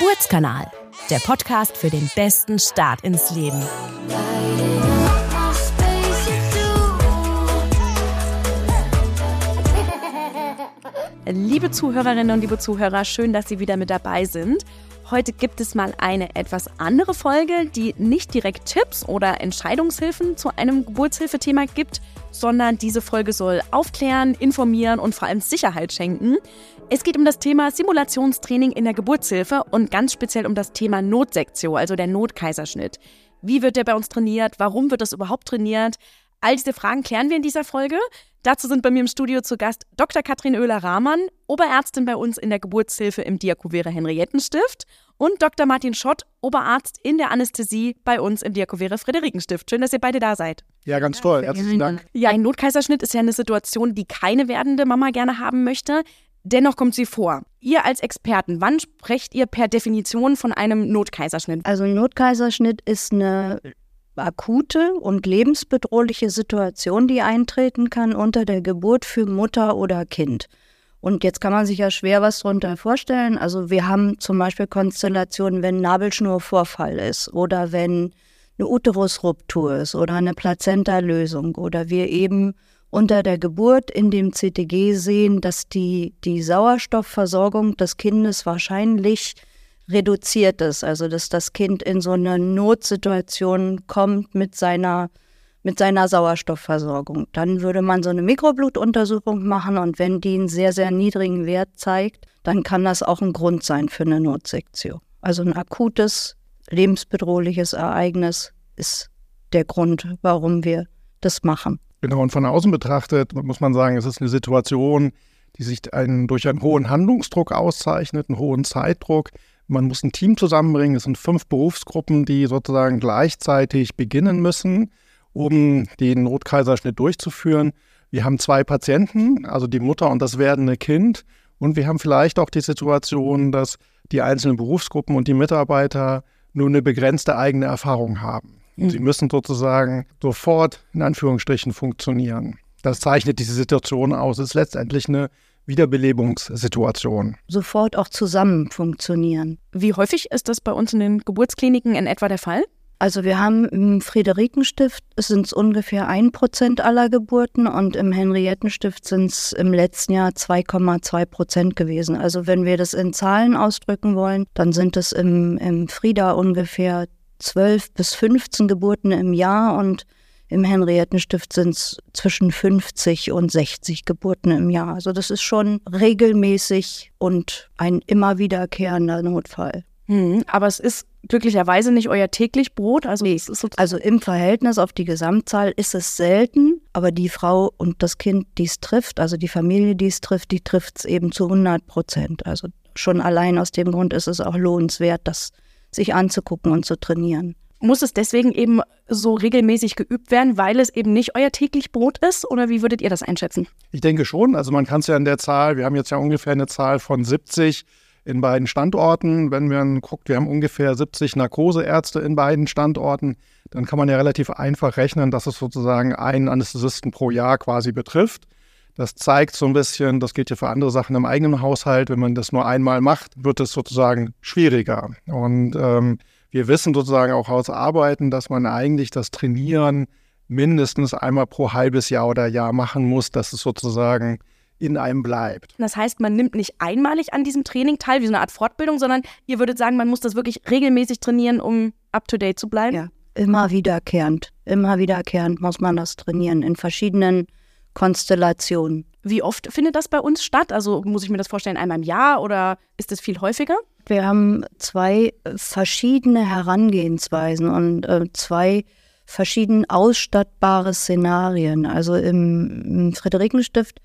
Geburtskanal, der Podcast für den besten Start ins Leben. Liebe Zuhörerinnen und liebe Zuhörer, schön, dass Sie wieder mit dabei sind. Heute gibt es mal eine etwas andere Folge, die nicht direkt Tipps oder Entscheidungshilfen zu einem Geburtshilfethema gibt, sondern diese Folge soll aufklären, informieren und vor allem Sicherheit schenken. Es geht um das Thema Simulationstraining in der Geburtshilfe und ganz speziell um das Thema Notsektio, also der Notkaiserschnitt. Wie wird der bei uns trainiert? Warum wird das überhaupt trainiert? All diese Fragen klären wir in dieser Folge. Dazu sind bei mir im Studio zu Gast Dr. Katrin Oehler-Rahmann, Oberärztin bei uns in der Geburtshilfe im Diakovere Henriettenstift und Dr. Martin Schott, Oberarzt in der Anästhesie bei uns im Diakovere Friederikenstift. Schön, dass ihr beide da seid. Ja, ganz toll. Herzlichen Dank. Ja, ein Notkaiserschnitt ist ja eine Situation, die keine werdende Mama gerne haben möchte. Dennoch kommt sie vor. Ihr als Experten, wann sprecht ihr per Definition von einem Notkaiserschnitt? Also ein Notkaiserschnitt ist eine akute und lebensbedrohliche Situation, die eintreten kann unter der Geburt für Mutter oder Kind. Und jetzt kann man sich ja schwer was darunter vorstellen. Also wir haben zum Beispiel Konstellationen, wenn Nabelschnurvorfall ist oder wenn eine Uterusruptur ist oder eine Plazenta-Lösung oder wir eben unter der Geburt in dem CTG sehen, dass die, die Sauerstoffversorgung des Kindes wahrscheinlich reduziert ist, also dass das Kind in so eine Notsituation kommt mit seiner, mit seiner Sauerstoffversorgung. Dann würde man so eine Mikroblutuntersuchung machen und wenn die einen sehr, sehr niedrigen Wert zeigt, dann kann das auch ein Grund sein für eine Notsektion. Also ein akutes, lebensbedrohliches Ereignis ist der Grund, warum wir das machen. Genau, und von außen betrachtet muss man sagen, es ist eine Situation, die sich einen, durch einen hohen Handlungsdruck auszeichnet, einen hohen Zeitdruck. Man muss ein Team zusammenbringen. Es sind fünf Berufsgruppen, die sozusagen gleichzeitig beginnen müssen, um den Notkaiserschnitt durchzuführen. Wir haben zwei Patienten, also die Mutter und das werdende Kind. Und wir haben vielleicht auch die Situation, dass die einzelnen Berufsgruppen und die Mitarbeiter nur eine begrenzte eigene Erfahrung haben. Mhm. Sie müssen sozusagen sofort in Anführungsstrichen funktionieren. Das zeichnet diese Situation aus. Es ist letztendlich eine Wiederbelebungssituation. Sofort auch zusammen funktionieren. Wie häufig ist das bei uns in den Geburtskliniken in etwa der Fall? Also wir haben im Friederikenstift sind es ungefähr ein Prozent aller Geburten und im Henriettenstift sind es im letzten Jahr 2,2 Prozent gewesen. Also wenn wir das in Zahlen ausdrücken wollen, dann sind es im, im Frieda ungefähr 12 bis 15 Geburten im Jahr und im Henriettenstift sind es zwischen 50 und 60 Geburten im Jahr. Also das ist schon regelmäßig und ein immer wiederkehrender Notfall. Hm, aber es ist glücklicherweise nicht euer täglich Brot. Also, nee, also im Verhältnis auf die Gesamtzahl ist es selten, aber die Frau und das Kind, die es trifft, also die Familie, die es trifft, die trifft es eben zu 100 Prozent. Also schon allein aus dem Grund ist es auch lohnenswert, das sich anzugucken und zu trainieren muss es deswegen eben so regelmäßig geübt werden, weil es eben nicht euer täglich Brot ist? Oder wie würdet ihr das einschätzen? Ich denke schon. Also man kann es ja in der Zahl, wir haben jetzt ja ungefähr eine Zahl von 70 in beiden Standorten. Wenn man guckt, wir haben ungefähr 70 Narkoseärzte in beiden Standorten, dann kann man ja relativ einfach rechnen, dass es sozusagen einen Anästhesisten pro Jahr quasi betrifft. Das zeigt so ein bisschen, das gilt ja für andere Sachen im eigenen Haushalt, wenn man das nur einmal macht, wird es sozusagen schwieriger. Und ähm, wir wissen sozusagen auch aus Arbeiten, dass man eigentlich das Trainieren mindestens einmal pro halbes Jahr oder Jahr machen muss, dass es sozusagen in einem bleibt. Das heißt, man nimmt nicht einmalig an diesem Training teil, wie so eine Art Fortbildung, sondern ihr würdet sagen, man muss das wirklich regelmäßig trainieren, um up-to-date zu bleiben? Ja, immer wiederkehrend. Immer wiederkehrend muss man das trainieren in verschiedenen Konstellationen. Wie oft findet das bei uns statt? Also muss ich mir das vorstellen, einmal im Jahr oder ist es viel häufiger? Wir haben zwei verschiedene Herangehensweisen und äh, zwei verschieden ausstattbare Szenarien. Also im, im Friederikenstift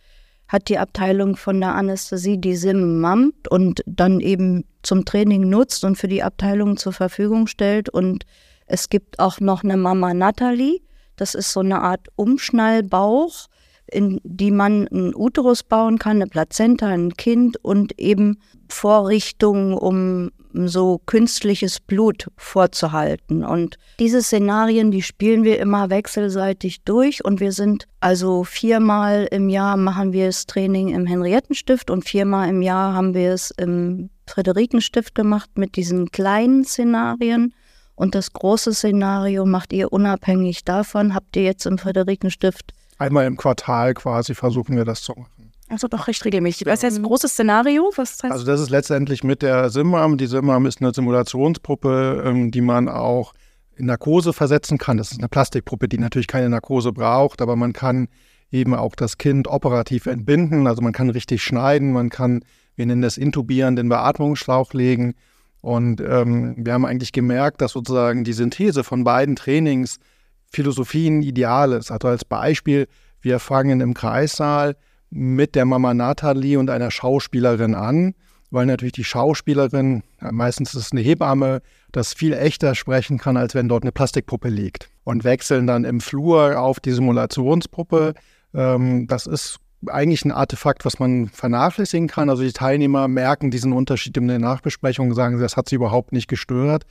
hat die Abteilung von der Anästhesie die SIM mammt und dann eben zum Training nutzt und für die Abteilung zur Verfügung stellt. Und es gibt auch noch eine Mama Natalie. Das ist so eine Art Umschnallbauch in die man einen Uterus bauen kann, eine Plazenta, ein Kind und eben Vorrichtungen, um so künstliches Blut vorzuhalten. Und diese Szenarien, die spielen wir immer wechselseitig durch und wir sind also viermal im Jahr machen wir das Training im Henriettenstift und viermal im Jahr haben wir es im Friederikenstift gemacht mit diesen kleinen Szenarien. Und das große Szenario macht ihr unabhängig davon. Habt ihr jetzt im Friederikenstift? Einmal im Quartal quasi versuchen wir das zu machen. Also doch recht regelmäßig. Das ist jetzt ein großes Szenario. Was heißt? Also das ist letztendlich mit der Simram. Die Simram ist eine Simulationspuppe, ähm, die man auch in Narkose versetzen kann. Das ist eine Plastikpuppe, die natürlich keine Narkose braucht, aber man kann eben auch das Kind operativ entbinden. Also man kann richtig schneiden, man kann, wir nennen das Intubieren, den Beatmungsschlauch legen. Und ähm, wir haben eigentlich gemerkt, dass sozusagen die Synthese von beiden Trainingsphilosophien ideal ist. Also als Beispiel, wir fangen im Kreissaal mit der Mama Nathalie und einer Schauspielerin an, weil natürlich die Schauspielerin, meistens ist es eine Hebamme, das viel echter sprechen kann, als wenn dort eine Plastikpuppe liegt. Und wechseln dann im Flur auf die Simulationspuppe. Ähm, das ist eigentlich ein Artefakt, was man vernachlässigen kann. Also die Teilnehmer merken diesen Unterschied in der Nachbesprechung, sagen, das hat sie überhaupt nicht gestört.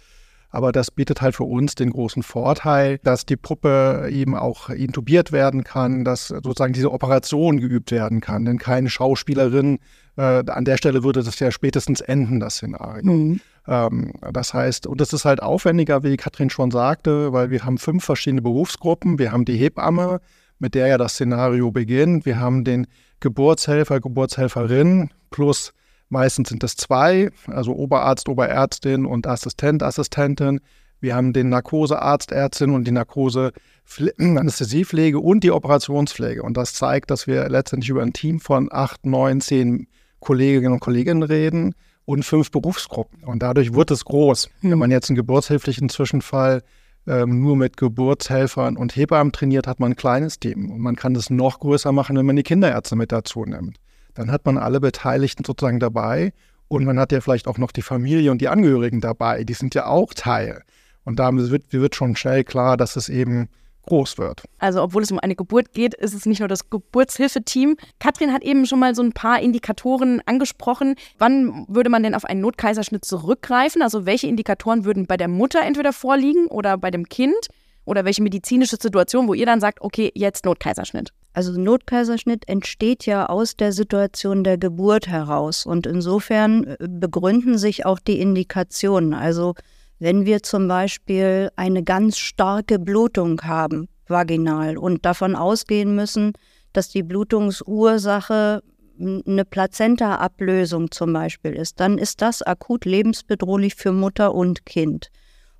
Aber das bietet halt für uns den großen Vorteil, dass die Puppe eben auch intubiert werden kann, dass sozusagen diese Operation geübt werden kann. Denn keine Schauspielerin, äh, an der Stelle würde das ja spätestens enden, das Szenario. Mhm. Ähm, das heißt, und das ist halt aufwendiger, wie Katrin schon sagte, weil wir haben fünf verschiedene Berufsgruppen. Wir haben die Hebamme, mit der ja das Szenario beginnt. Wir haben den Geburtshelfer, Geburtshelferin plus Meistens sind es zwei, also Oberarzt, Oberärztin und Assistent, Assistentin. Wir haben den Narkosearzt, Ärztin und die Narkose-Anästhesiepflege und die Operationspflege. Und das zeigt, dass wir letztendlich über ein Team von acht, neun, zehn Kolleginnen und Kollegen reden und fünf Berufsgruppen. Und dadurch wird es groß. Wenn hm. man jetzt einen geburtshilflichen Zwischenfall ähm, nur mit Geburtshelfern und Hebammen trainiert, hat man ein kleines Team. Und man kann es noch größer machen, wenn man die Kinderärzte mit dazu nimmt dann hat man alle Beteiligten sozusagen dabei und man hat ja vielleicht auch noch die Familie und die Angehörigen dabei, die sind ja auch Teil. Und damit wird, wird schon schnell klar, dass es eben groß wird. Also obwohl es um eine Geburt geht, ist es nicht nur das Geburtshilfeteam. Katrin hat eben schon mal so ein paar Indikatoren angesprochen. Wann würde man denn auf einen Notkaiserschnitt zurückgreifen? Also welche Indikatoren würden bei der Mutter entweder vorliegen oder bei dem Kind? Oder welche medizinische Situation, wo ihr dann sagt, okay, jetzt Notkaiserschnitt? Also Notkaiserschnitt entsteht ja aus der Situation der Geburt heraus und insofern äh, begründen sich auch die Indikationen. Also wenn wir zum Beispiel eine ganz starke Blutung haben, vaginal, und davon ausgehen müssen, dass die Blutungsursache eine Plazenta-Ablösung zum Beispiel ist, dann ist das akut lebensbedrohlich für Mutter und Kind.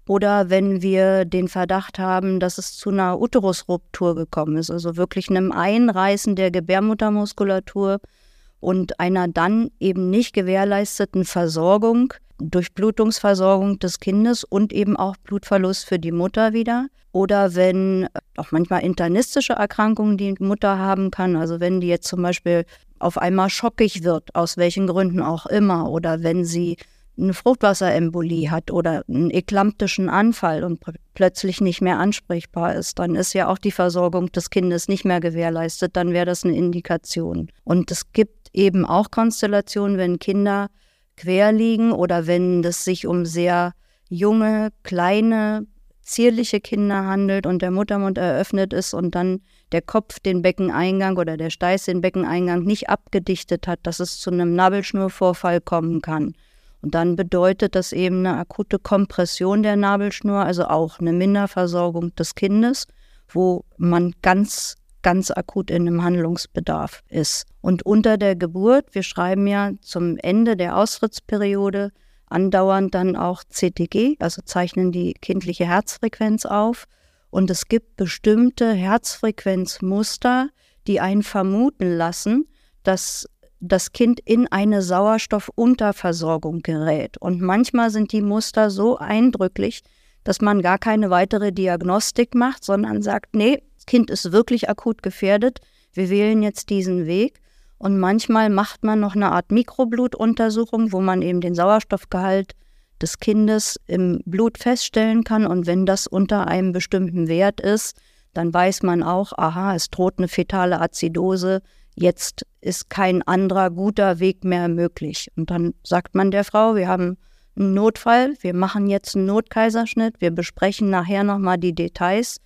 Oder wenn wir den Verdacht haben, dass es zu einer Uterusruptur gekommen ist, also wirklich einem Einreißen der Gebärmuttermuskulatur und einer dann eben nicht gewährleisteten Versorgung, Durchblutungsversorgung des Kindes und eben auch Blutverlust für die Mutter wieder. Oder wenn auch manchmal internistische Erkrankungen die Mutter haben kann, also wenn die jetzt zum Beispiel auf einmal schockig wird, aus welchen Gründen auch immer, oder wenn sie eine Fruchtwasserembolie hat oder einen eklamptischen Anfall und plötzlich nicht mehr ansprechbar ist, dann ist ja auch die Versorgung des Kindes nicht mehr gewährleistet, dann wäre das eine Indikation. Und es gibt eben auch Konstellationen, wenn Kinder quer liegen oder wenn es sich um sehr junge, kleine, zierliche Kinder handelt und der Muttermund eröffnet ist und dann der Kopf den Beckeneingang oder der Steiß den Beckeneingang nicht abgedichtet hat, dass es zu einem Nabelschnurvorfall kommen kann. Und dann bedeutet das eben eine akute Kompression der Nabelschnur, also auch eine Minderversorgung des Kindes, wo man ganz, ganz akut in einem Handlungsbedarf ist. Und unter der Geburt, wir schreiben ja zum Ende der Austrittsperiode andauernd dann auch CTG, also zeichnen die kindliche Herzfrequenz auf. Und es gibt bestimmte Herzfrequenzmuster, die einen vermuten lassen, dass das Kind in eine Sauerstoffunterversorgung gerät. Und manchmal sind die Muster so eindrücklich, dass man gar keine weitere Diagnostik macht, sondern sagt, nee, das Kind ist wirklich akut gefährdet, wir wählen jetzt diesen Weg. Und manchmal macht man noch eine Art Mikroblutuntersuchung, wo man eben den Sauerstoffgehalt des Kindes im Blut feststellen kann. Und wenn das unter einem bestimmten Wert ist, dann weiß man auch, aha, es droht eine fetale Azidose, jetzt ist kein anderer guter Weg mehr möglich. Und dann sagt man der Frau, wir haben einen Notfall, wir machen jetzt einen Notkaiserschnitt, wir besprechen nachher nochmal die Details,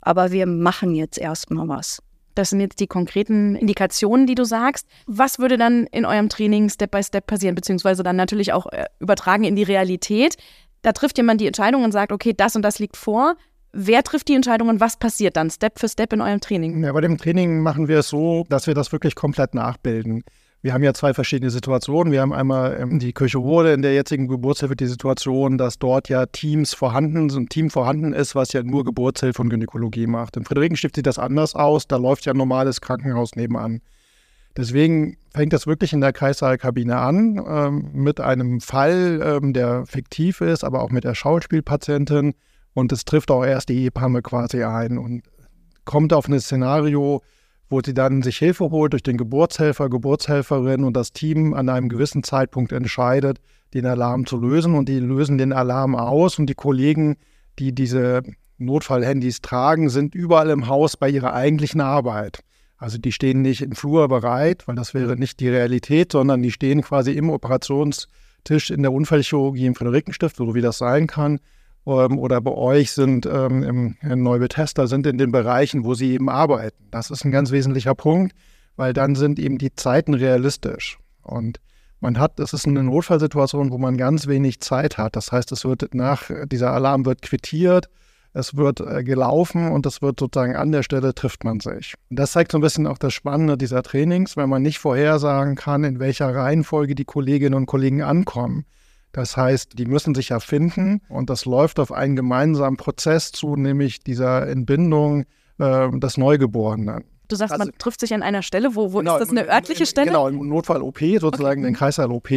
aber wir machen jetzt erstmal was. Das sind jetzt die konkreten Indikationen, die du sagst. Was würde dann in eurem Training Step by Step passieren, beziehungsweise dann natürlich auch äh, übertragen in die Realität? Da trifft jemand die Entscheidung und sagt, okay, das und das liegt vor. Wer trifft die Entscheidung und was passiert dann Step für Step in eurem Training? Ja, bei dem Training machen wir es so, dass wir das wirklich komplett nachbilden. Wir haben ja zwei verschiedene Situationen. Wir haben einmal ähm, die Kirche Rode in der jetzigen Geburtshilfe die Situation, dass dort ja Teams vorhanden sind, ein Team vorhanden ist, was ja nur Geburtshilfe und Gynäkologie macht. Im Friederikenstift sieht das anders aus. Da läuft ja ein normales Krankenhaus nebenan. Deswegen fängt das wirklich in der Kreissaalkabine an ähm, mit einem Fall, ähm, der fiktiv ist, aber auch mit der Schauspielpatientin. Und es trifft auch erst die Ehepamme quasi ein und kommt auf ein Szenario, wo sie dann sich Hilfe holt durch den Geburtshelfer, Geburtshelferin und das Team an einem gewissen Zeitpunkt entscheidet, den Alarm zu lösen und die lösen den Alarm aus und die Kollegen, die diese Notfallhandys tragen, sind überall im Haus bei ihrer eigentlichen Arbeit. Also die stehen nicht im Flur bereit, weil das wäre nicht die Realität, sondern die stehen quasi im Operationstisch in der Unfallchirurgie im Friederikenstift, so wie das sein kann, ähm, oder bei euch sind ähm, im, im Neubethesda sind in den Bereichen, wo sie eben arbeiten. Das ist ein ganz wesentlicher Punkt, weil dann sind eben die Zeiten realistisch. Und man hat, es ist eine Notfallsituation, wo man ganz wenig Zeit hat. Das heißt, es wird nach, dieser Alarm wird quittiert, es wird äh, gelaufen und es wird sozusagen an der Stelle trifft man sich. Und das zeigt so ein bisschen auch das Spannende dieser Trainings, wenn man nicht vorhersagen kann, in welcher Reihenfolge die Kolleginnen und Kollegen ankommen. Das heißt, die müssen sich ja finden und das läuft auf einen gemeinsamen Prozess zu, nämlich dieser Entbindung äh, des Neugeborenen. Du sagst, also, man trifft sich an einer Stelle, wo, wo genau, ist das eine örtliche Stelle? Genau, im Notfall-OP, sozusagen okay. den Kreißsaal-OP.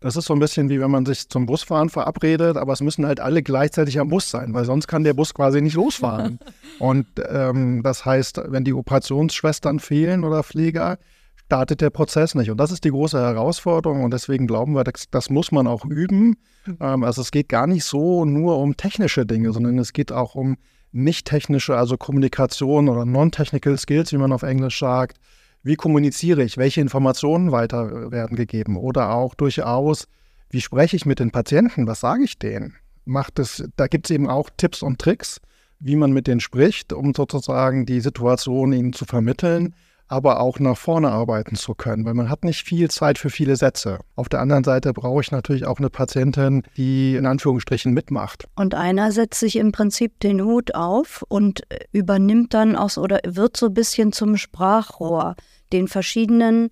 Das ist so ein bisschen wie wenn man sich zum Busfahren verabredet, aber es müssen halt alle gleichzeitig am Bus sein, weil sonst kann der Bus quasi nicht losfahren. Und ähm, das heißt, wenn die Operationsschwestern fehlen oder Pfleger, startet der Prozess nicht. Und das ist die große Herausforderung und deswegen glauben wir, das, das muss man auch üben. Ähm, also es geht gar nicht so nur um technische Dinge, sondern es geht auch um nicht technische, also Kommunikation oder non-technical Skills, wie man auf Englisch sagt. Wie kommuniziere ich? Welche Informationen weiter werden gegeben? Oder auch durchaus, wie spreche ich mit den Patienten? Was sage ich denen? Macht es, da gibt es eben auch Tipps und Tricks, wie man mit denen spricht, um sozusagen die Situation ihnen zu vermitteln aber auch nach vorne arbeiten zu können, weil man hat nicht viel Zeit für viele Sätze. Auf der anderen Seite brauche ich natürlich auch eine Patientin, die in Anführungsstrichen mitmacht. Und einer setzt sich im Prinzip den Hut auf und übernimmt dann aus oder wird so ein bisschen zum Sprachrohr den verschiedenen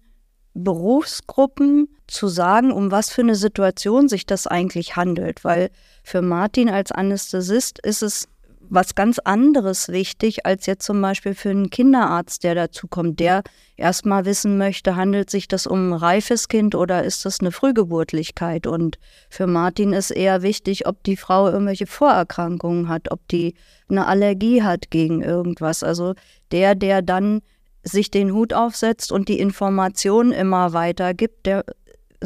Berufsgruppen zu sagen, um was für eine Situation sich das eigentlich handelt. Weil für Martin als Anästhesist ist es was ganz anderes wichtig als jetzt zum Beispiel für einen Kinderarzt, der dazu kommt, der erstmal wissen möchte, handelt sich das um ein reifes Kind oder ist das eine Frühgeburtlichkeit? Und für Martin ist eher wichtig, ob die Frau irgendwelche Vorerkrankungen hat, ob die eine Allergie hat gegen irgendwas. Also der, der dann sich den Hut aufsetzt und die Information immer weitergibt, der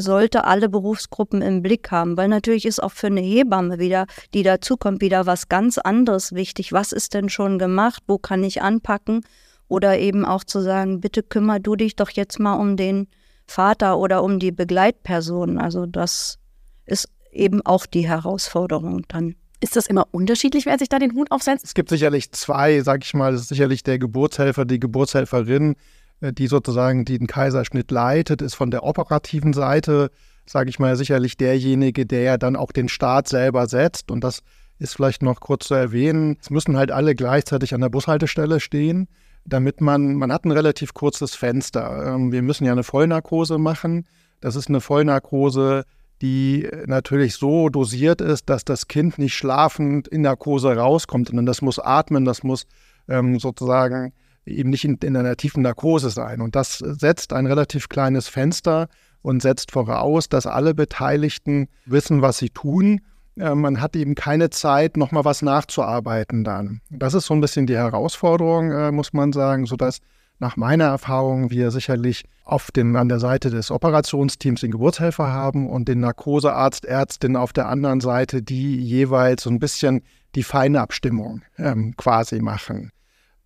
sollte alle Berufsgruppen im Blick haben, weil natürlich ist auch für eine Hebamme wieder, die dazukommt, wieder was ganz anderes wichtig. Was ist denn schon gemacht? Wo kann ich anpacken? Oder eben auch zu sagen, bitte kümmer du dich doch jetzt mal um den Vater oder um die Begleitperson. Also das ist eben auch die Herausforderung dann. Ist das immer unterschiedlich, wer sich da den Hut aufsetzt? Es gibt sicherlich zwei, sag ich mal, es ist sicherlich der Geburtshelfer, die Geburtshelferin, die sozusagen den Kaiserschnitt leitet, ist von der operativen Seite, sage ich mal, sicherlich derjenige, der ja dann auch den Start selber setzt. Und das ist vielleicht noch kurz zu erwähnen. Es müssen halt alle gleichzeitig an der Bushaltestelle stehen, damit man, man hat ein relativ kurzes Fenster. Ähm, wir müssen ja eine Vollnarkose machen. Das ist eine Vollnarkose, die natürlich so dosiert ist, dass das Kind nicht schlafend in Narkose rauskommt, sondern das muss atmen, das muss ähm, sozusagen eben nicht in, in einer tiefen Narkose sein. Und das setzt ein relativ kleines Fenster und setzt voraus, dass alle Beteiligten wissen, was sie tun. Äh, man hat eben keine Zeit, nochmal was nachzuarbeiten dann. Das ist so ein bisschen die Herausforderung, äh, muss man sagen, sodass nach meiner Erfahrung wir sicherlich auf dem, an der Seite des Operationsteams den Geburtshelfer haben und den Narkosearzt, Ärztin auf der anderen Seite, die jeweils so ein bisschen die feine Abstimmung ähm, quasi machen.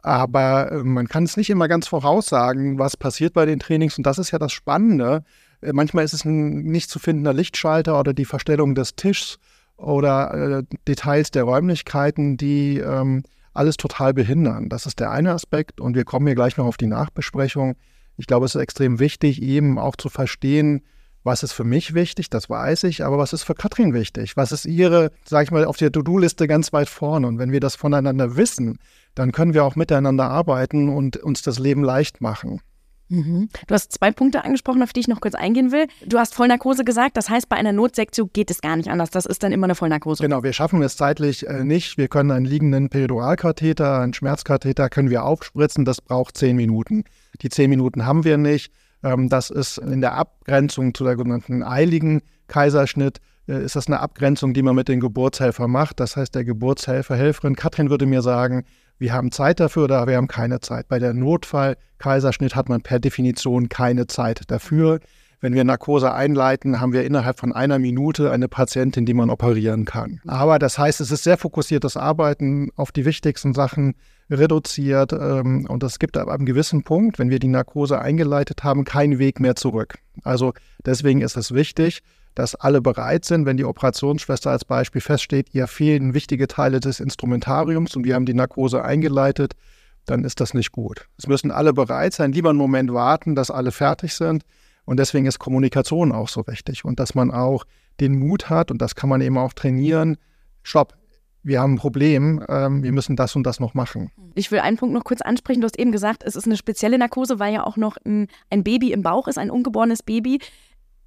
Aber äh, man kann es nicht immer ganz voraussagen, was passiert bei den Trainings. Und das ist ja das Spannende. Äh, manchmal ist es ein nicht zu findender Lichtschalter oder die Verstellung des Tischs oder äh, Details der Räumlichkeiten, die ähm, alles total behindern. Das ist der eine Aspekt und wir kommen hier gleich noch auf die Nachbesprechung. Ich glaube, es ist extrem wichtig, eben auch zu verstehen, was ist für mich wichtig, das weiß ich, aber was ist für Katrin wichtig? Was ist ihre, sag ich mal, auf der To-Do-Liste ganz weit vorne? Und wenn wir das voneinander wissen, dann können wir auch miteinander arbeiten und uns das Leben leicht machen. Mhm. Du hast zwei Punkte angesprochen, auf die ich noch kurz eingehen will. Du hast Vollnarkose gesagt, das heißt, bei einer Notsektion geht es gar nicht anders. Das ist dann immer eine Vollnarkose. Genau, wir schaffen es zeitlich äh, nicht. Wir können einen liegenden Periduralkatheter, einen Schmerzkatheter können wir aufspritzen. Das braucht zehn Minuten. Die zehn Minuten haben wir nicht. Ähm, das ist in der Abgrenzung zu der sogenannten eiligen Kaiserschnitt äh, ist das eine Abgrenzung, die man mit den Geburtshelfern macht. Das heißt, der Geburtshelfer, Helferin, Katrin würde mir sagen, wir haben Zeit dafür oder wir haben keine Zeit. Bei der Notfall-Kaiserschnitt hat man per Definition keine Zeit dafür. Wenn wir Narkose einleiten, haben wir innerhalb von einer Minute eine Patientin, die man operieren kann. Aber das heißt, es ist sehr fokussiertes Arbeiten auf die wichtigsten Sachen reduziert. Ähm, und es gibt ab einem gewissen Punkt, wenn wir die Narkose eingeleitet haben, keinen Weg mehr zurück. Also deswegen ist es wichtig, dass alle bereit sind, wenn die Operationsschwester als Beispiel feststeht, ihr fehlen wichtige Teile des Instrumentariums und wir haben die Narkose eingeleitet, dann ist das nicht gut. Es müssen alle bereit sein, lieber einen Moment warten, dass alle fertig sind. Und deswegen ist Kommunikation auch so wichtig und dass man auch den Mut hat, und das kann man eben auch trainieren, stopp, wir haben ein Problem, ähm, wir müssen das und das noch machen. Ich will einen Punkt noch kurz ansprechen. Du hast eben gesagt, es ist eine spezielle Narkose, weil ja auch noch ein, ein Baby im Bauch ist, ein ungeborenes Baby.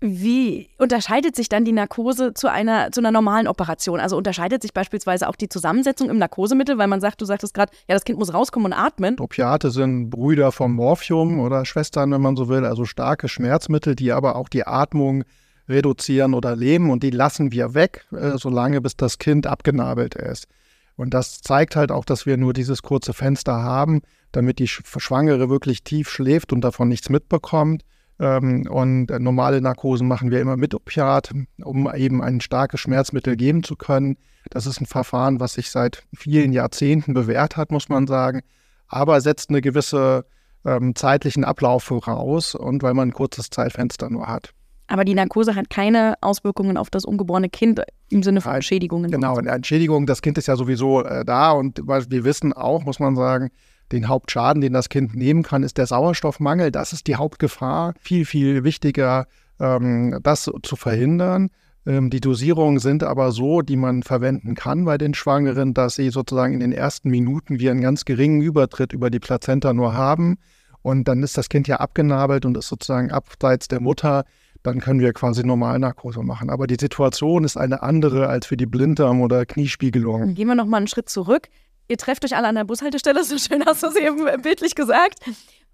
Wie unterscheidet sich dann die Narkose zu einer, zu einer normalen Operation? Also unterscheidet sich beispielsweise auch die Zusammensetzung im Narkosemittel, weil man sagt, du sagtest gerade, ja, das Kind muss rauskommen und atmen. Opiate sind Brüder vom Morphium oder Schwestern, wenn man so will, also starke Schmerzmittel, die aber auch die Atmung reduzieren oder leben und die lassen wir weg, äh, solange bis das Kind abgenabelt ist. Und das zeigt halt auch, dass wir nur dieses kurze Fenster haben, damit die Schwangere wirklich tief schläft und davon nichts mitbekommt. Ähm, und äh, normale Narkosen machen wir immer mit Opiat, um eben ein starkes Schmerzmittel geben zu können. Das ist ein Verfahren, was sich seit vielen Jahrzehnten bewährt hat, muss man sagen, aber setzt eine gewisse ähm, zeitlichen Ablauf voraus und weil man ein kurzes Zeitfenster nur hat. Aber die Narkose hat keine Auswirkungen auf das ungeborene Kind im Sinne von Schädigungen. Genau, Entschädigung, das Kind ist ja sowieso äh, da und wir wissen auch, muss man sagen, den Hauptschaden, den das Kind nehmen kann, ist der Sauerstoffmangel. Das ist die Hauptgefahr. Viel, viel wichtiger, ähm, das zu verhindern. Ähm, die Dosierungen sind aber so, die man verwenden kann bei den Schwangeren, dass sie sozusagen in den ersten Minuten wie einen ganz geringen Übertritt über die Plazenta nur haben. Und dann ist das Kind ja abgenabelt und ist sozusagen abseits der Mutter. Dann können wir quasi Normalnarkose machen. Aber die Situation ist eine andere als für die Blinddarm- oder Kniespiegelung. Gehen wir noch mal einen Schritt zurück ihr trefft euch alle an der Bushaltestelle, so schön hast du es eben bildlich gesagt.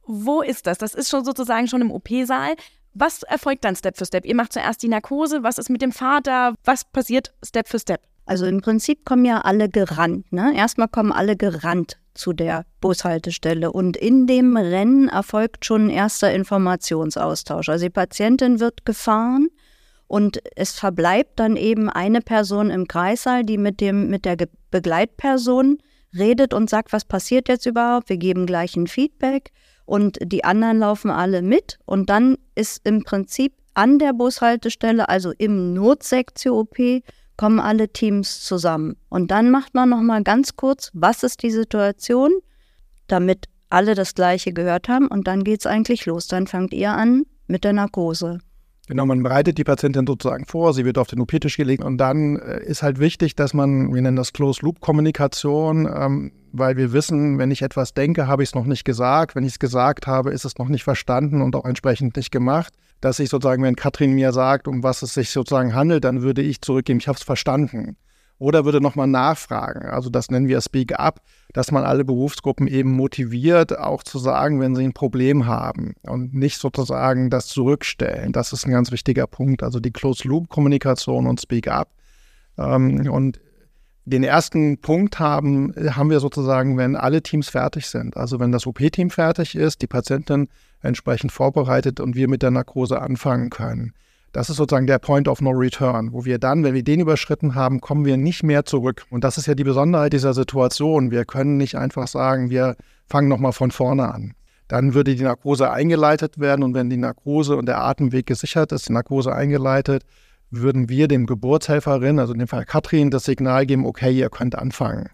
Wo ist das? Das ist schon sozusagen schon im OP-Saal. Was erfolgt dann Step für Step? Ihr macht zuerst die Narkose, was ist mit dem Vater? Was passiert Step für Step? Also im Prinzip kommen ja alle gerannt. Ne? Erstmal kommen alle gerannt zu der Bushaltestelle und in dem Rennen erfolgt schon ein erster Informationsaustausch. Also die Patientin wird gefahren und es verbleibt dann eben eine Person im Kreissaal, die mit, dem, mit der Begleitperson redet und sagt, was passiert jetzt überhaupt, wir geben gleich ein Feedback und die anderen laufen alle mit und dann ist im Prinzip an der Bushaltestelle, also im Notsektio-OP, kommen alle Teams zusammen. Und dann macht man nochmal ganz kurz, was ist die Situation, damit alle das Gleiche gehört haben und dann geht es eigentlich los. Dann fangt ihr an mit der Narkose. Genau, man bereitet die Patientin sozusagen vor, sie wird auf den OP-Tisch gelegt und dann äh, ist halt wichtig, dass man, wir nennen das Closed-Loop-Kommunikation, ähm, weil wir wissen, wenn ich etwas denke, habe ich es noch nicht gesagt. Wenn ich es gesagt habe, ist es noch nicht verstanden und auch entsprechend nicht gemacht. Dass ich sozusagen, wenn Katrin mir sagt, um was es sich sozusagen handelt, dann würde ich zurückgeben, ich habe es verstanden oder würde nochmal nachfragen. Also das nennen wir Speak Up, dass man alle Berufsgruppen eben motiviert, auch zu sagen, wenn sie ein Problem haben und nicht sozusagen das zurückstellen. Das ist ein ganz wichtiger Punkt. Also die Closed-Loop-Kommunikation und Speak Up. Ähm, und den ersten Punkt haben, haben wir sozusagen, wenn alle Teams fertig sind. Also wenn das OP-Team fertig ist, die Patientin entsprechend vorbereitet und wir mit der Narkose anfangen können. Das ist sozusagen der Point of No Return, wo wir dann, wenn wir den überschritten haben, kommen wir nicht mehr zurück. Und das ist ja die Besonderheit dieser Situation. Wir können nicht einfach sagen, wir fangen nochmal von vorne an. Dann würde die Narkose eingeleitet werden und wenn die Narkose und der Atemweg gesichert ist, die Narkose eingeleitet, würden wir dem Geburtshelferin, also in dem Fall Katrin, das Signal geben, okay, ihr könnt anfangen.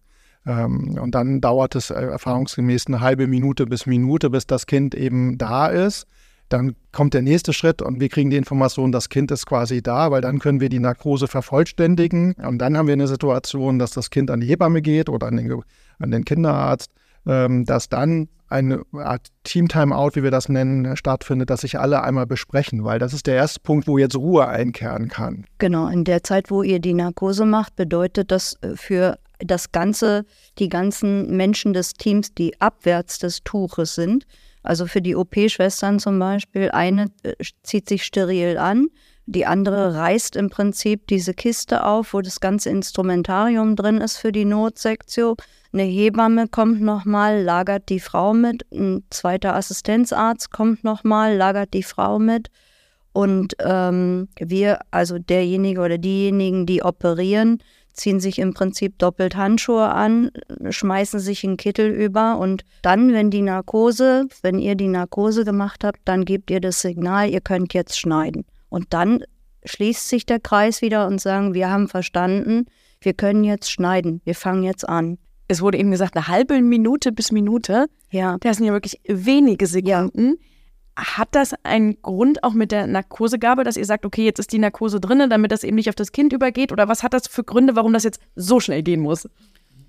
Ähm, und dann dauert es äh, erfahrungsgemäß eine halbe Minute bis Minute, bis das Kind eben da ist. Dann kommt der nächste Schritt und wir kriegen die Information, das Kind ist quasi da, weil dann können wir die Narkose vervollständigen. Und dann haben wir eine Situation, dass das Kind an die Hebamme geht oder an den, an den Kinderarzt, ähm, dass dann eine Art Team-Timeout, wie wir das nennen, stattfindet, dass sich alle einmal besprechen, weil das ist der erste Punkt, wo jetzt Ruhe einkehren kann. Genau, in der Zeit, wo ihr die Narkose macht, bedeutet das äh, für das ganze, die ganzen Menschen des Teams, die abwärts des Tuches sind, also für die OP-Schwestern zum Beispiel, eine äh, zieht sich steril an, die andere reißt im Prinzip diese Kiste auf, wo das ganze Instrumentarium drin ist für die Notsektion. Eine Hebamme kommt nochmal, lagert die Frau mit. Ein zweiter Assistenzarzt kommt nochmal, lagert die Frau mit. Und ähm, wir, also derjenige oder diejenigen, die operieren, ziehen sich im Prinzip doppelt Handschuhe an, schmeißen sich einen Kittel über und dann, wenn die Narkose, wenn ihr die Narkose gemacht habt, dann gebt ihr das Signal, ihr könnt jetzt schneiden. Und dann schließt sich der Kreis wieder und sagen, wir haben verstanden, wir können jetzt schneiden, wir fangen jetzt an. Es wurde eben gesagt, eine halbe Minute bis Minute. Ja. Das sind ja wirklich wenige Sekunden. Ja. Hat das einen Grund auch mit der Narkosegabe, dass ihr sagt, okay, jetzt ist die Narkose drin, damit das eben nicht auf das Kind übergeht? Oder was hat das für Gründe, warum das jetzt so schnell gehen muss?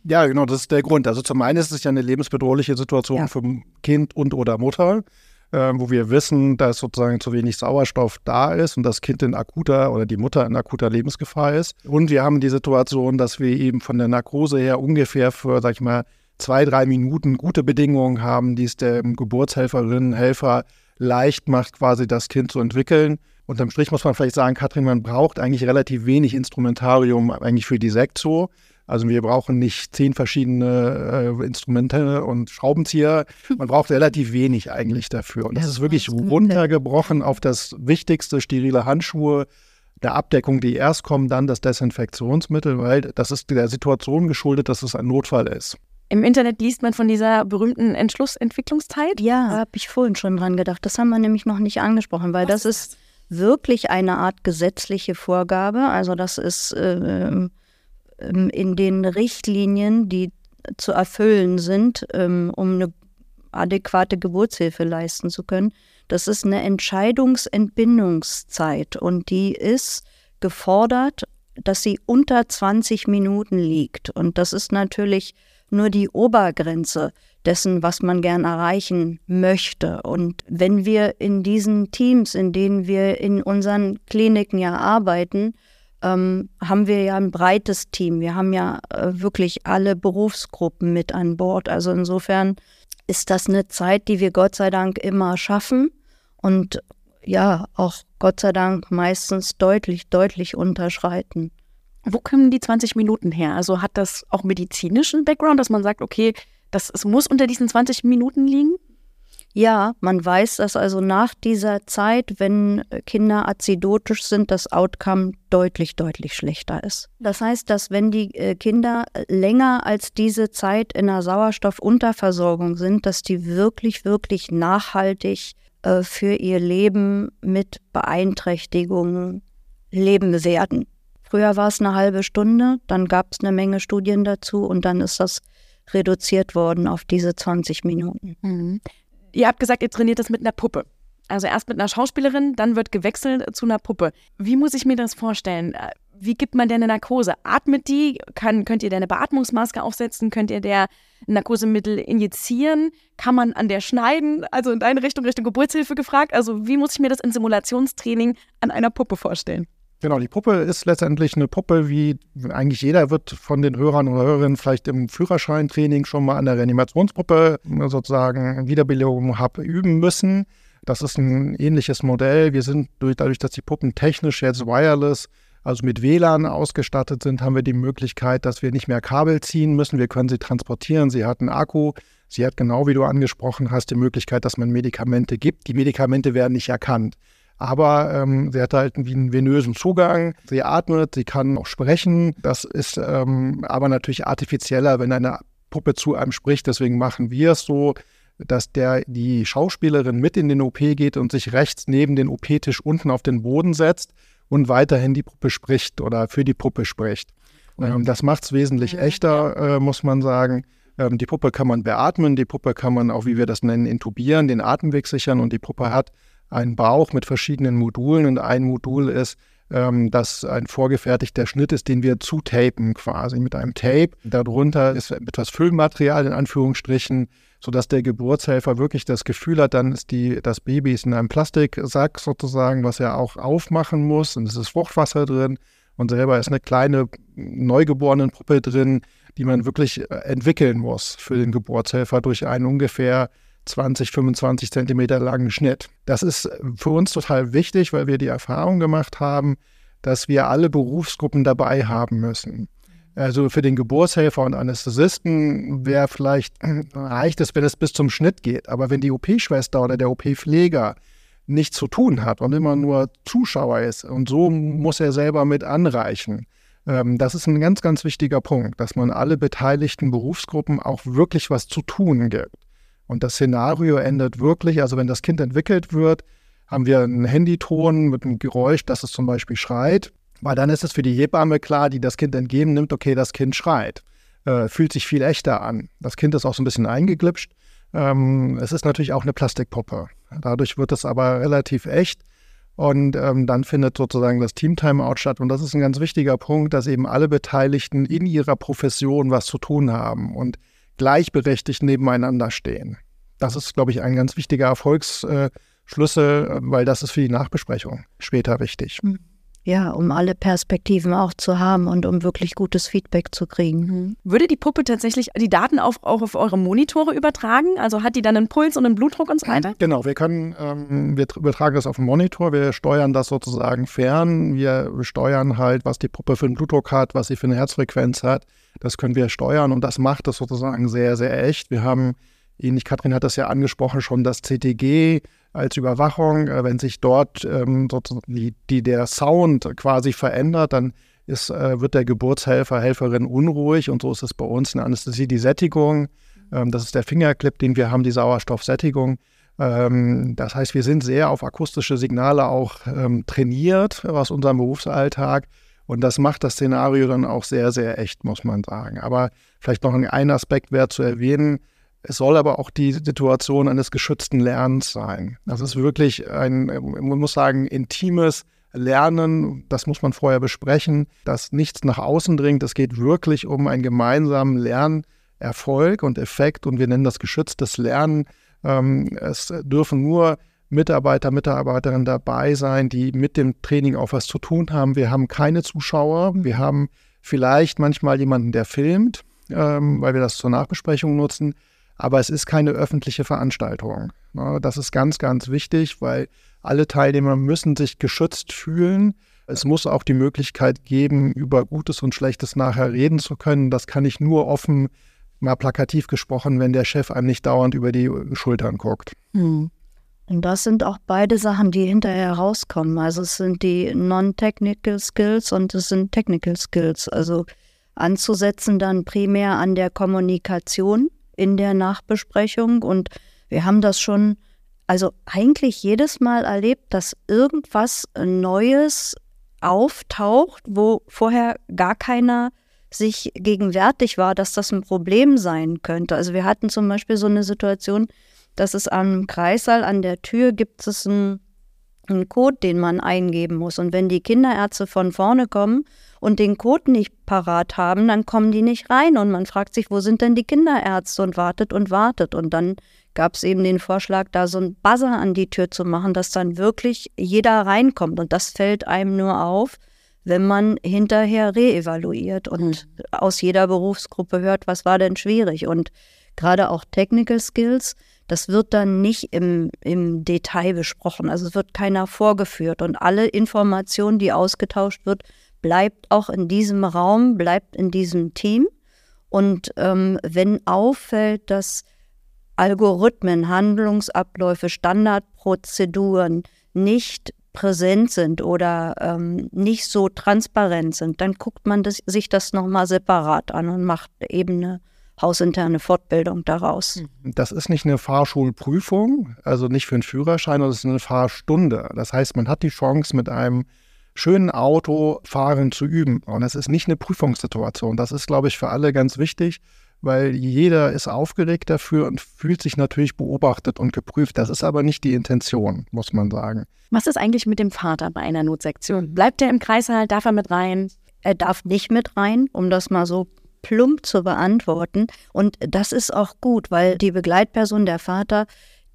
Ja, genau, das ist der Grund. Also zum einen ist es ja eine lebensbedrohliche Situation ja. für Kind und oder Mutter, äh, wo wir wissen, dass sozusagen zu wenig Sauerstoff da ist und das Kind in akuter oder die Mutter in akuter Lebensgefahr ist. Und wir haben die Situation, dass wir eben von der Narkose her ungefähr für, sag ich mal, zwei, drei Minuten gute Bedingungen haben, die es der Geburtshelferinnen, Helfer leicht macht, quasi das Kind zu entwickeln. Unterm Strich muss man vielleicht sagen, Katrin, man braucht eigentlich relativ wenig Instrumentarium eigentlich für die Sekzo. Also wir brauchen nicht zehn verschiedene äh, Instrumente und Schraubenzieher. Man braucht relativ wenig eigentlich dafür. Und das ist wirklich runtergebrochen auf das Wichtigste, sterile Handschuhe, der Abdeckung, die erst kommen, dann das Desinfektionsmittel, weil das ist der Situation geschuldet, dass es ein Notfall ist. Im Internet liest man von dieser berühmten Entschlussentwicklungszeit. Ja, habe ich vorhin schon dran gedacht. Das haben wir nämlich noch nicht angesprochen, weil Was das ist wirklich eine Art gesetzliche Vorgabe. Also das ist äh, in den Richtlinien, die zu erfüllen sind, ähm, um eine adäquate Geburtshilfe leisten zu können. Das ist eine Entscheidungsentbindungszeit und die ist gefordert, dass sie unter 20 Minuten liegt. Und das ist natürlich nur die Obergrenze dessen, was man gern erreichen möchte. Und wenn wir in diesen Teams, in denen wir in unseren Kliniken ja arbeiten, ähm, haben wir ja ein breites Team. Wir haben ja äh, wirklich alle Berufsgruppen mit an Bord. Also insofern ist das eine Zeit, die wir Gott sei Dank immer schaffen und ja, auch Gott sei Dank meistens deutlich, deutlich unterschreiten. Wo kommen die 20 Minuten her? Also hat das auch medizinischen Background, dass man sagt, okay, das, es muss unter diesen 20 Minuten liegen? Ja, man weiß, dass also nach dieser Zeit, wenn Kinder azidotisch sind, das Outcome deutlich, deutlich schlechter ist. Das heißt, dass wenn die äh, Kinder länger als diese Zeit in einer Sauerstoffunterversorgung sind, dass die wirklich, wirklich nachhaltig äh, für ihr Leben mit Beeinträchtigungen leben werden. Früher war es eine halbe Stunde, dann gab es eine Menge Studien dazu und dann ist das reduziert worden auf diese 20 Minuten. Mhm. Ihr habt gesagt, ihr trainiert das mit einer Puppe. Also erst mit einer Schauspielerin, dann wird gewechselt zu einer Puppe. Wie muss ich mir das vorstellen? Äh, wie gibt man denn eine Narkose? Atmet die? Kann, könnt ihr der eine Beatmungsmaske aufsetzen? Könnt ihr der Narkosemittel injizieren? Kann man an der schneiden? Also in deine Richtung, Richtung Geburtshilfe gefragt. Also wie muss ich mir das in Simulationstraining an einer Puppe vorstellen? Genau, die Puppe ist letztendlich eine Puppe, wie eigentlich jeder wird von den Hörern oder Hörerinnen vielleicht im Führerscheintraining schon mal an der Reanimationspuppe sozusagen Wiederbelebung habe üben müssen. Das ist ein ähnliches Modell. Wir sind durch, dadurch, dass die Puppen technisch jetzt wireless, also mit WLAN ausgestattet sind, haben wir die Möglichkeit, dass wir nicht mehr Kabel ziehen müssen. Wir können sie transportieren. Sie hat einen Akku. Sie hat genau wie du angesprochen hast, die Möglichkeit, dass man Medikamente gibt. Die Medikamente werden nicht erkannt. Aber ähm, sie hat halt einen venösen Zugang. Sie atmet, sie kann auch sprechen. Das ist ähm, aber natürlich artifizieller, wenn eine Puppe zu einem spricht. Deswegen machen wir es so, dass der, die Schauspielerin mit in den OP geht und sich rechts neben den OP-Tisch unten auf den Boden setzt und weiterhin die Puppe spricht oder für die Puppe spricht. Ähm, das macht es wesentlich echter, äh, muss man sagen. Ähm, die Puppe kann man beatmen, die Puppe kann man auch, wie wir das nennen, intubieren, den Atemweg sichern und die Puppe hat einen Bauch mit verschiedenen Modulen. Und ein Modul ist, ähm, dass ein vorgefertigter Schnitt ist, den wir zutapen quasi mit einem Tape. Darunter ist etwas Füllmaterial in Anführungsstrichen, sodass der Geburtshelfer wirklich das Gefühl hat, dann ist die, das Baby ist in einem Plastiksack sozusagen, was er auch aufmachen muss. Und es ist Fruchtwasser drin. Und selber ist eine kleine neugeborene Puppe drin, die man wirklich entwickeln muss für den Geburtshelfer durch einen ungefähr 20, 25 Zentimeter langen Schnitt. Das ist für uns total wichtig, weil wir die Erfahrung gemacht haben, dass wir alle Berufsgruppen dabei haben müssen. Also für den Geburtshelfer und Anästhesisten wäre vielleicht reicht es, wenn es bis zum Schnitt geht. Aber wenn die OP-Schwester oder der OP-Pfleger nichts zu tun hat und immer nur Zuschauer ist und so muss er selber mit anreichen. Ähm, das ist ein ganz, ganz wichtiger Punkt, dass man alle beteiligten Berufsgruppen auch wirklich was zu tun gibt. Und das Szenario endet wirklich, also wenn das Kind entwickelt wird, haben wir einen Handyton mit einem Geräusch, dass es zum Beispiel schreit, weil dann ist es für die Hebamme klar, die das Kind entgegen nimmt, okay, das Kind schreit. Äh, fühlt sich viel echter an. Das Kind ist auch so ein bisschen eingeglitscht. Ähm, es ist natürlich auch eine Plastikpuppe. Dadurch wird es aber relativ echt. Und ähm, dann findet sozusagen das Team-Timeout statt. Und das ist ein ganz wichtiger Punkt, dass eben alle Beteiligten in ihrer Profession was zu tun haben. Und gleichberechtigt nebeneinander stehen. Das ist, glaube ich, ein ganz wichtiger Erfolgsschlüssel, äh, weil das ist für die Nachbesprechung später wichtig. Hm. Ja, um alle Perspektiven auch zu haben und um wirklich gutes Feedback zu kriegen. Mhm. Würde die Puppe tatsächlich die Daten auf, auch auf eure Monitore übertragen? Also hat die dann einen Puls und einen Blutdruck und so weiter? Genau, wir können, ähm, wir übertragen das auf den Monitor, wir steuern das sozusagen fern. Wir steuern halt, was die Puppe für einen Blutdruck hat, was sie für eine Herzfrequenz hat. Das können wir steuern und das macht es sozusagen sehr, sehr echt. Wir haben, ähnlich Katrin hat das ja angesprochen, schon das CTG als Überwachung. Äh, wenn sich dort ähm, die, die, der Sound quasi verändert, dann ist, äh, wird der Geburtshelfer, Helferin unruhig und so ist es bei uns in der Anästhesie die Sättigung. Ähm, das ist der Fingerclip, den wir haben, die Sauerstoffsättigung. Ähm, das heißt, wir sind sehr auf akustische Signale auch ähm, trainiert aus unserem Berufsalltag. Und das macht das Szenario dann auch sehr, sehr echt, muss man sagen. Aber vielleicht noch ein Aspekt wäre zu erwähnen. Es soll aber auch die Situation eines geschützten Lernens sein. Das ist wirklich ein, man muss sagen, intimes Lernen. Das muss man vorher besprechen, dass nichts nach außen dringt. Es geht wirklich um einen gemeinsamen Lernerfolg und Effekt und wir nennen das geschütztes Lernen. Ähm, es dürfen nur Mitarbeiter, Mitarbeiterinnen dabei sein, die mit dem Training auch was zu tun haben. Wir haben keine Zuschauer. Wir haben vielleicht manchmal jemanden, der filmt, ähm, weil wir das zur Nachbesprechung nutzen. Aber es ist keine öffentliche Veranstaltung. Ne? Das ist ganz, ganz wichtig, weil alle Teilnehmer müssen sich geschützt fühlen. Es muss auch die Möglichkeit geben, über Gutes und Schlechtes nachher reden zu können. Das kann ich nur offen, mal plakativ gesprochen, wenn der Chef einem nicht dauernd über die Schultern guckt. Hm. Und das sind auch beide Sachen, die hinterher rauskommen. Also es sind die Non-Technical Skills und es sind Technical Skills. Also anzusetzen dann primär an der Kommunikation in der Nachbesprechung. Und wir haben das schon, also eigentlich jedes Mal erlebt, dass irgendwas Neues auftaucht, wo vorher gar keiner sich gegenwärtig war, dass das ein Problem sein könnte. Also wir hatten zum Beispiel so eine Situation, dass es am Kreissaal an der Tür gibt es einen, einen Code, den man eingeben muss. Und wenn die Kinderärzte von vorne kommen und den Code nicht parat haben, dann kommen die nicht rein. Und man fragt sich, wo sind denn die Kinderärzte und wartet und wartet. Und dann gab es eben den Vorschlag, da so ein Buzzer an die Tür zu machen, dass dann wirklich jeder reinkommt. Und das fällt einem nur auf, wenn man hinterher reevaluiert und mhm. aus jeder Berufsgruppe hört, was war denn schwierig. Und gerade auch Technical Skills, das wird dann nicht im, im Detail besprochen. Also es wird keiner vorgeführt und alle Informationen, die ausgetauscht wird, bleibt auch in diesem Raum, bleibt in diesem Team. Und ähm, wenn auffällt, dass Algorithmen, Handlungsabläufe, Standardprozeduren nicht präsent sind oder ähm, nicht so transparent sind, dann guckt man das, sich das nochmal separat an und macht eben eine hausinterne Fortbildung daraus. Das ist nicht eine Fahrschulprüfung, also nicht für einen Führerschein, das ist eine Fahrstunde. Das heißt, man hat die Chance, mit einem schönen Autofahren zu üben. Und es ist nicht eine Prüfungssituation. Das ist, glaube ich, für alle ganz wichtig, weil jeder ist aufgeregt dafür und fühlt sich natürlich beobachtet und geprüft. Das ist aber nicht die Intention, muss man sagen. Was ist eigentlich mit dem Vater bei einer Notsektion? Bleibt er im Kreißsaal? Darf er mit rein? Er darf nicht mit rein, um das mal so plump zu beantworten. Und das ist auch gut, weil die Begleitperson, der Vater,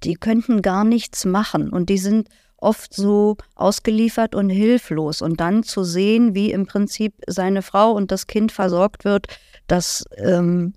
die könnten gar nichts machen und die sind oft so ausgeliefert und hilflos. Und dann zu sehen, wie im Prinzip seine Frau und das Kind versorgt wird, das ähm,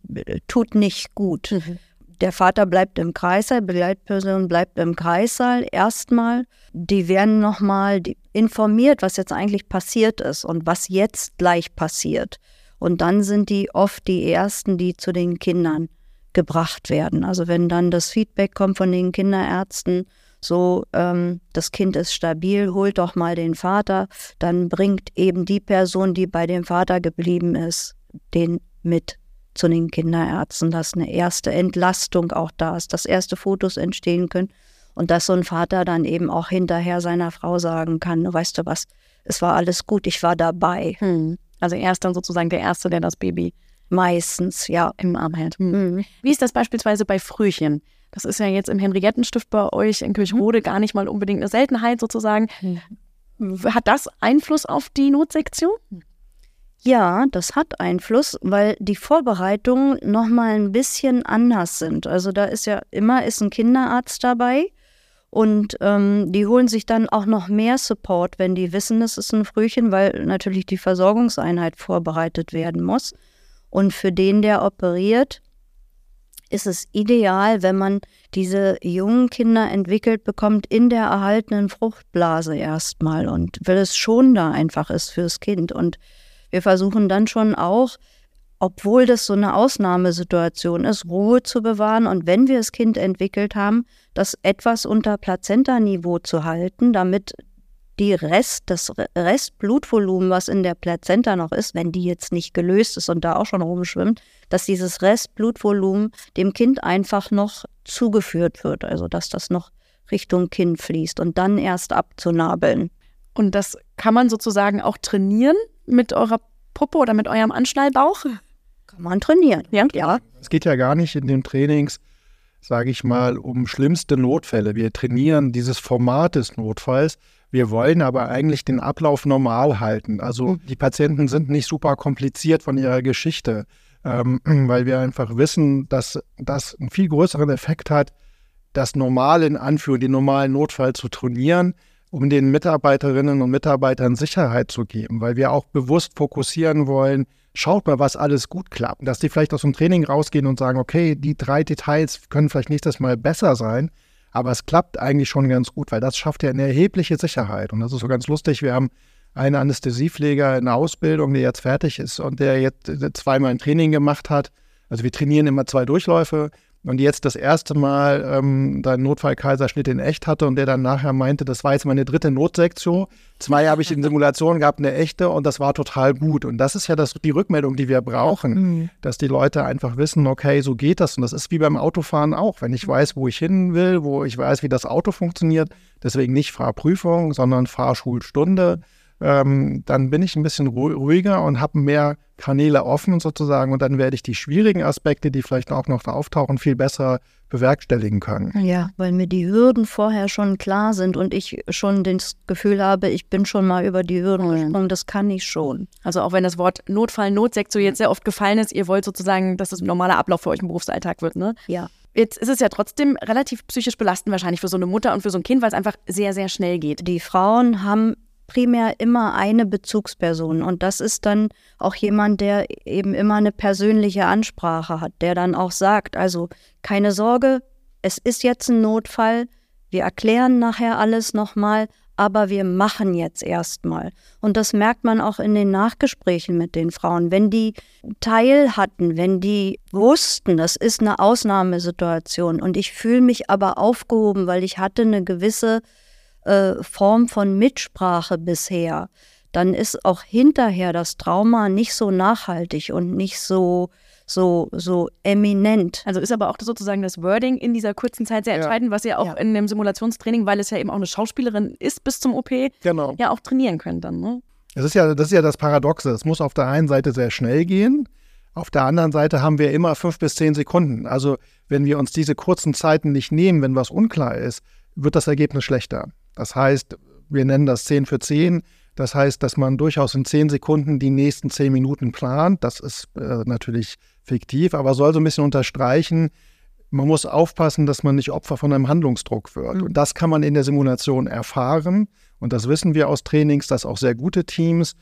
tut nicht gut. Mhm. Der Vater bleibt im Kreissaal, Begleitperson bleibt im Kreissaal erstmal. Die werden nochmal informiert, was jetzt eigentlich passiert ist und was jetzt gleich passiert. Und dann sind die oft die Ersten, die zu den Kindern gebracht werden. Also wenn dann das Feedback kommt von den Kinderärzten, so ähm, das Kind ist stabil, holt doch mal den Vater, dann bringt eben die Person, die bei dem Vater geblieben ist, den mit zu den Kinderärzten, dass eine erste Entlastung auch da ist, dass erste Fotos entstehen können und dass so ein Vater dann eben auch hinterher seiner Frau sagen kann, weißt du was, es war alles gut, ich war dabei. Hm. Also er ist dann sozusagen der Erste, der das Baby meistens, ja, im Arm hält. Hm. Mhm. Wie ist das beispielsweise bei Frühchen? Das ist ja jetzt im Henriettenstift bei euch in Kirchrode mhm. gar nicht mal unbedingt eine Seltenheit sozusagen. Mhm. Hat das Einfluss auf die Notsektion? Ja, das hat Einfluss, weil die Vorbereitungen nochmal ein bisschen anders sind. Also da ist ja immer ist ein Kinderarzt dabei und ähm, die holen sich dann auch noch mehr Support, wenn die wissen, es ist ein Frühchen, weil natürlich die Versorgungseinheit vorbereitet werden muss. Und für den, der operiert, ist es ideal, wenn man diese jungen Kinder entwickelt bekommt in der erhaltenen Fruchtblase erstmal und weil es schon da einfach ist fürs Kind. Und wir versuchen dann schon auch, obwohl das so eine Ausnahmesituation ist, Ruhe zu bewahren und wenn wir das Kind entwickelt haben, das etwas unter Plazentaniveau zu halten, damit die Rest, das Restblutvolumen, was in der Plazenta noch ist, wenn die jetzt nicht gelöst ist und da auch schon rumschwimmt, dass dieses Restblutvolumen dem Kind einfach noch zugeführt wird, also dass das noch Richtung Kind fließt und dann erst abzunabeln. Und das kann man sozusagen auch trainieren mit eurer Puppe oder mit eurem Anschnallbauch? Kann man trainieren, ja. ja. Es geht ja gar nicht in den Trainings, sage ich mal, um schlimmste Notfälle. Wir trainieren dieses Format des Notfalls. Wir wollen aber eigentlich den Ablauf normal halten. Also hm. die Patienten sind nicht super kompliziert von ihrer Geschichte, ähm, weil wir einfach wissen, dass das einen viel größeren Effekt hat, das normale in Anführung, den normalen Notfall zu trainieren, um den Mitarbeiterinnen und Mitarbeitern Sicherheit zu geben, weil wir auch bewusst fokussieren wollen, schaut mal, was alles gut klappt. Dass die vielleicht aus dem Training rausgehen und sagen, okay, die drei Details können vielleicht nächstes Mal besser sein, aber es klappt eigentlich schon ganz gut, weil das schafft ja eine erhebliche Sicherheit. Und das ist so ganz lustig. Wir haben einen Anästhesiepfleger in der Ausbildung, der jetzt fertig ist und der jetzt zweimal ein Training gemacht hat. Also wir trainieren immer zwei Durchläufe und jetzt das erste Mal ähm, einen Notfallkaiserschnitt in echt hatte und der dann nachher meinte, das war jetzt meine dritte Notsektion. Zwei habe ich in Simulation gehabt, eine echte und das war total gut. Und das ist ja das, die Rückmeldung, die wir brauchen, mhm. dass die Leute einfach wissen, okay, so geht das. Und das ist wie beim Autofahren auch. Wenn ich weiß, wo ich hin will, wo ich weiß, wie das Auto funktioniert, deswegen nicht Fahrprüfung, sondern Fahrschulstunde ähm, dann bin ich ein bisschen ruhiger und habe mehr Kanäle offen sozusagen und dann werde ich die schwierigen Aspekte, die vielleicht auch noch da auftauchen, viel besser bewerkstelligen können. Ja, weil mir die Hürden vorher schon klar sind und ich schon das Gefühl habe, ich bin schon mal über die Hürden gesprungen, das kann ich schon. Also auch wenn das Wort Notfall, Notsektor jetzt sehr oft gefallen ist, ihr wollt sozusagen, dass das ein normaler Ablauf für euch im Berufsalltag wird, ne? Ja. Jetzt ist es ja trotzdem relativ psychisch belastend wahrscheinlich für so eine Mutter und für so ein Kind, weil es einfach sehr, sehr schnell geht. Die Frauen haben primär immer eine Bezugsperson und das ist dann auch jemand, der eben immer eine persönliche Ansprache hat, der dann auch sagt, also keine Sorge, es ist jetzt ein Notfall, wir erklären nachher alles nochmal, aber wir machen jetzt erstmal. Und das merkt man auch in den Nachgesprächen mit den Frauen. Wenn die Teil hatten, wenn die wussten, das ist eine Ausnahmesituation und ich fühle mich aber aufgehoben, weil ich hatte eine gewisse äh, Form von Mitsprache bisher, dann ist auch hinterher das Trauma nicht so nachhaltig und nicht so so, so eminent. Also ist aber auch sozusagen das Wording in dieser kurzen Zeit sehr entscheidend, was ihr auch ja. in dem Simulationstraining, weil es ja eben auch eine Schauspielerin ist bis zum OP, genau. ja auch trainieren könnt dann. Ne? Das ist ja das, ist ja das Paradoxe. Es muss auf der einen Seite sehr schnell gehen, auf der anderen Seite haben wir immer fünf bis zehn Sekunden. Also wenn wir uns diese kurzen Zeiten nicht nehmen, wenn was unklar ist, wird das Ergebnis schlechter. Das heißt, wir nennen das 10 für 10. Das heißt, dass man durchaus in 10 Sekunden die nächsten 10 Minuten plant. Das ist äh, natürlich fiktiv, aber soll so ein bisschen unterstreichen, man muss aufpassen, dass man nicht Opfer von einem Handlungsdruck wird. Mhm. Und das kann man in der Simulation erfahren. Und das wissen wir aus Trainings, dass auch sehr gute Teams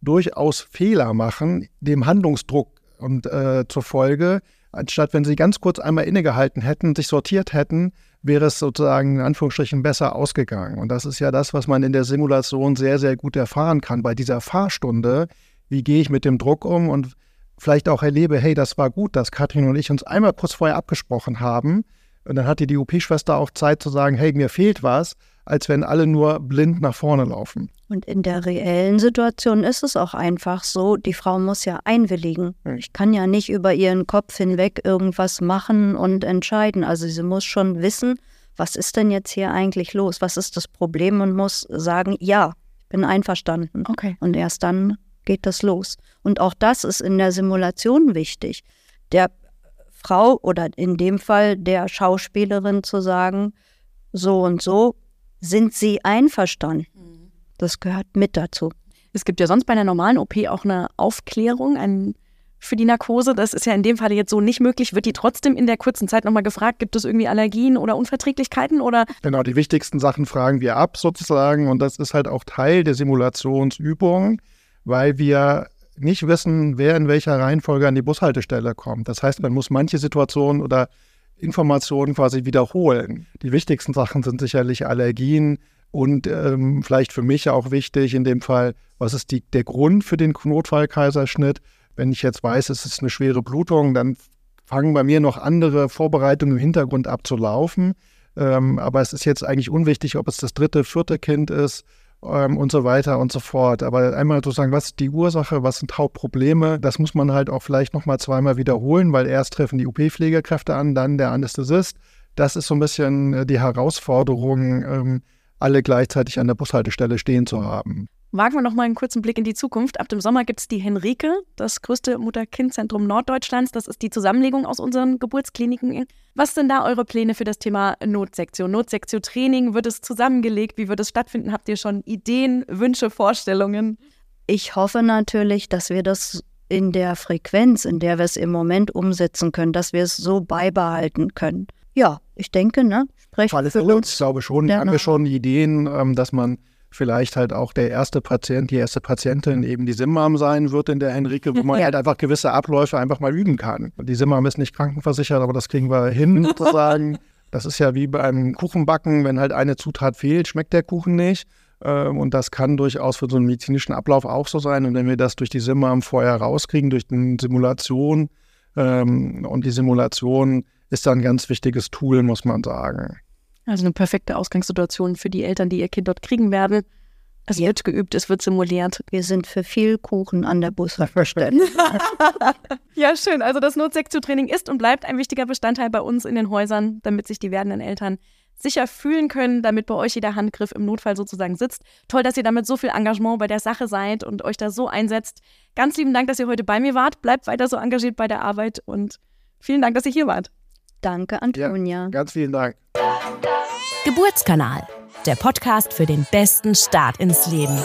durchaus Fehler machen, dem Handlungsdruck und äh, zur Folge, anstatt wenn sie ganz kurz einmal innegehalten hätten, sich sortiert hätten, wäre es sozusagen in Anführungsstrichen besser ausgegangen. Und das ist ja das, was man in der Simulation sehr, sehr gut erfahren kann. Bei dieser Fahrstunde, wie gehe ich mit dem Druck um und vielleicht auch erlebe, hey, das war gut, dass Katrin und ich uns einmal kurz vorher abgesprochen haben. Und dann hatte die OP-Schwester auch Zeit zu sagen, hey, mir fehlt was als wenn alle nur blind nach vorne laufen. Und in der reellen Situation ist es auch einfach so, die Frau muss ja einwilligen. Ich kann ja nicht über ihren Kopf hinweg irgendwas machen und entscheiden. Also sie muss schon wissen, was ist denn jetzt hier eigentlich los? Was ist das Problem? Und muss sagen, ja, ich bin einverstanden. Okay. Und erst dann geht das los. Und auch das ist in der Simulation wichtig. Der Frau oder in dem Fall der Schauspielerin zu sagen, so und so sind Sie einverstanden? Das gehört mit dazu. Es gibt ja sonst bei einer normalen OP auch eine Aufklärung ein, für die Narkose. Das ist ja in dem Fall jetzt so nicht möglich. Wird die trotzdem in der kurzen Zeit nochmal gefragt, gibt es irgendwie Allergien oder Unverträglichkeiten? Oder? Genau, die wichtigsten Sachen fragen wir ab sozusagen. Und das ist halt auch Teil der Simulationsübung, weil wir nicht wissen, wer in welcher Reihenfolge an die Bushaltestelle kommt. Das heißt, man muss manche Situationen oder Informationen quasi wiederholen. Die wichtigsten Sachen sind sicherlich Allergien und ähm, vielleicht für mich auch wichtig in dem Fall, was ist die, der Grund für den Notfallkaiserschnitt? Wenn ich jetzt weiß, es ist eine schwere Blutung, dann fangen bei mir noch andere Vorbereitungen im Hintergrund abzulaufen. Ähm, aber es ist jetzt eigentlich unwichtig, ob es das dritte, vierte Kind ist ähm, und so weiter und so fort. Aber einmal sozusagen, was ist die Ursache, was sind Hauptprobleme, das muss man halt auch vielleicht nochmal zweimal wiederholen, weil erst treffen die UP-Pflegekräfte an, dann der Anästhesist. Das ist so ein bisschen äh, die Herausforderung, ähm, alle gleichzeitig an der Bushaltestelle stehen zu haben. Wagen wir noch mal einen kurzen Blick in die Zukunft. Ab dem Sommer gibt es die Henrike, das größte Mutter-Kind-Zentrum Norddeutschlands. Das ist die Zusammenlegung aus unseren Geburtskliniken. Was sind da eure Pläne für das Thema Notsektion? Notsektion-Training, wird es zusammengelegt? Wie wird es stattfinden? Habt ihr schon Ideen, Wünsche, Vorstellungen? Ich hoffe natürlich, dass wir das in der Frequenz, in der wir es im Moment umsetzen können, dass wir es so beibehalten können. Ja, ich denke, ne? Sprecht für uns. Ich glaube schon, haben wir schon Ideen, ähm, dass man vielleicht halt auch der erste Patient, die erste Patientin eben die Simmam sein wird in der Henrike, wo man ja. halt einfach gewisse Abläufe einfach mal üben kann. Die Simmam ist nicht krankenversichert, aber das kriegen wir hin, sozusagen. Das ist ja wie beim Kuchenbacken, wenn halt eine Zutat fehlt, schmeckt der Kuchen nicht. Ähm, und das kann durchaus für so einen medizinischen Ablauf auch so sein. Und wenn wir das durch die Simmam vorher rauskriegen, durch eine Simulation, ähm, und die Simulation ist da ein ganz wichtiges Tool, muss man sagen. Also eine perfekte Ausgangssituation für die Eltern, die ihr Kind dort kriegen werden. Es ja. wird geübt, es wird simuliert. Wir sind für viel Kuchen an der Bushaltestelle. ja, schön. Also das Notsektion-Training ist und bleibt ein wichtiger Bestandteil bei uns in den Häusern, damit sich die werdenden Eltern sicher fühlen können, damit bei euch jeder Handgriff im Notfall sozusagen sitzt. Toll, dass ihr damit so viel Engagement bei der Sache seid und euch da so einsetzt. Ganz lieben Dank, dass ihr heute bei mir wart. Bleibt weiter so engagiert bei der Arbeit und vielen Dank, dass ihr hier wart. Danke, Antonia. Ja, ganz vielen Dank. Geburtskanal, der Podcast für den besten Start ins Leben.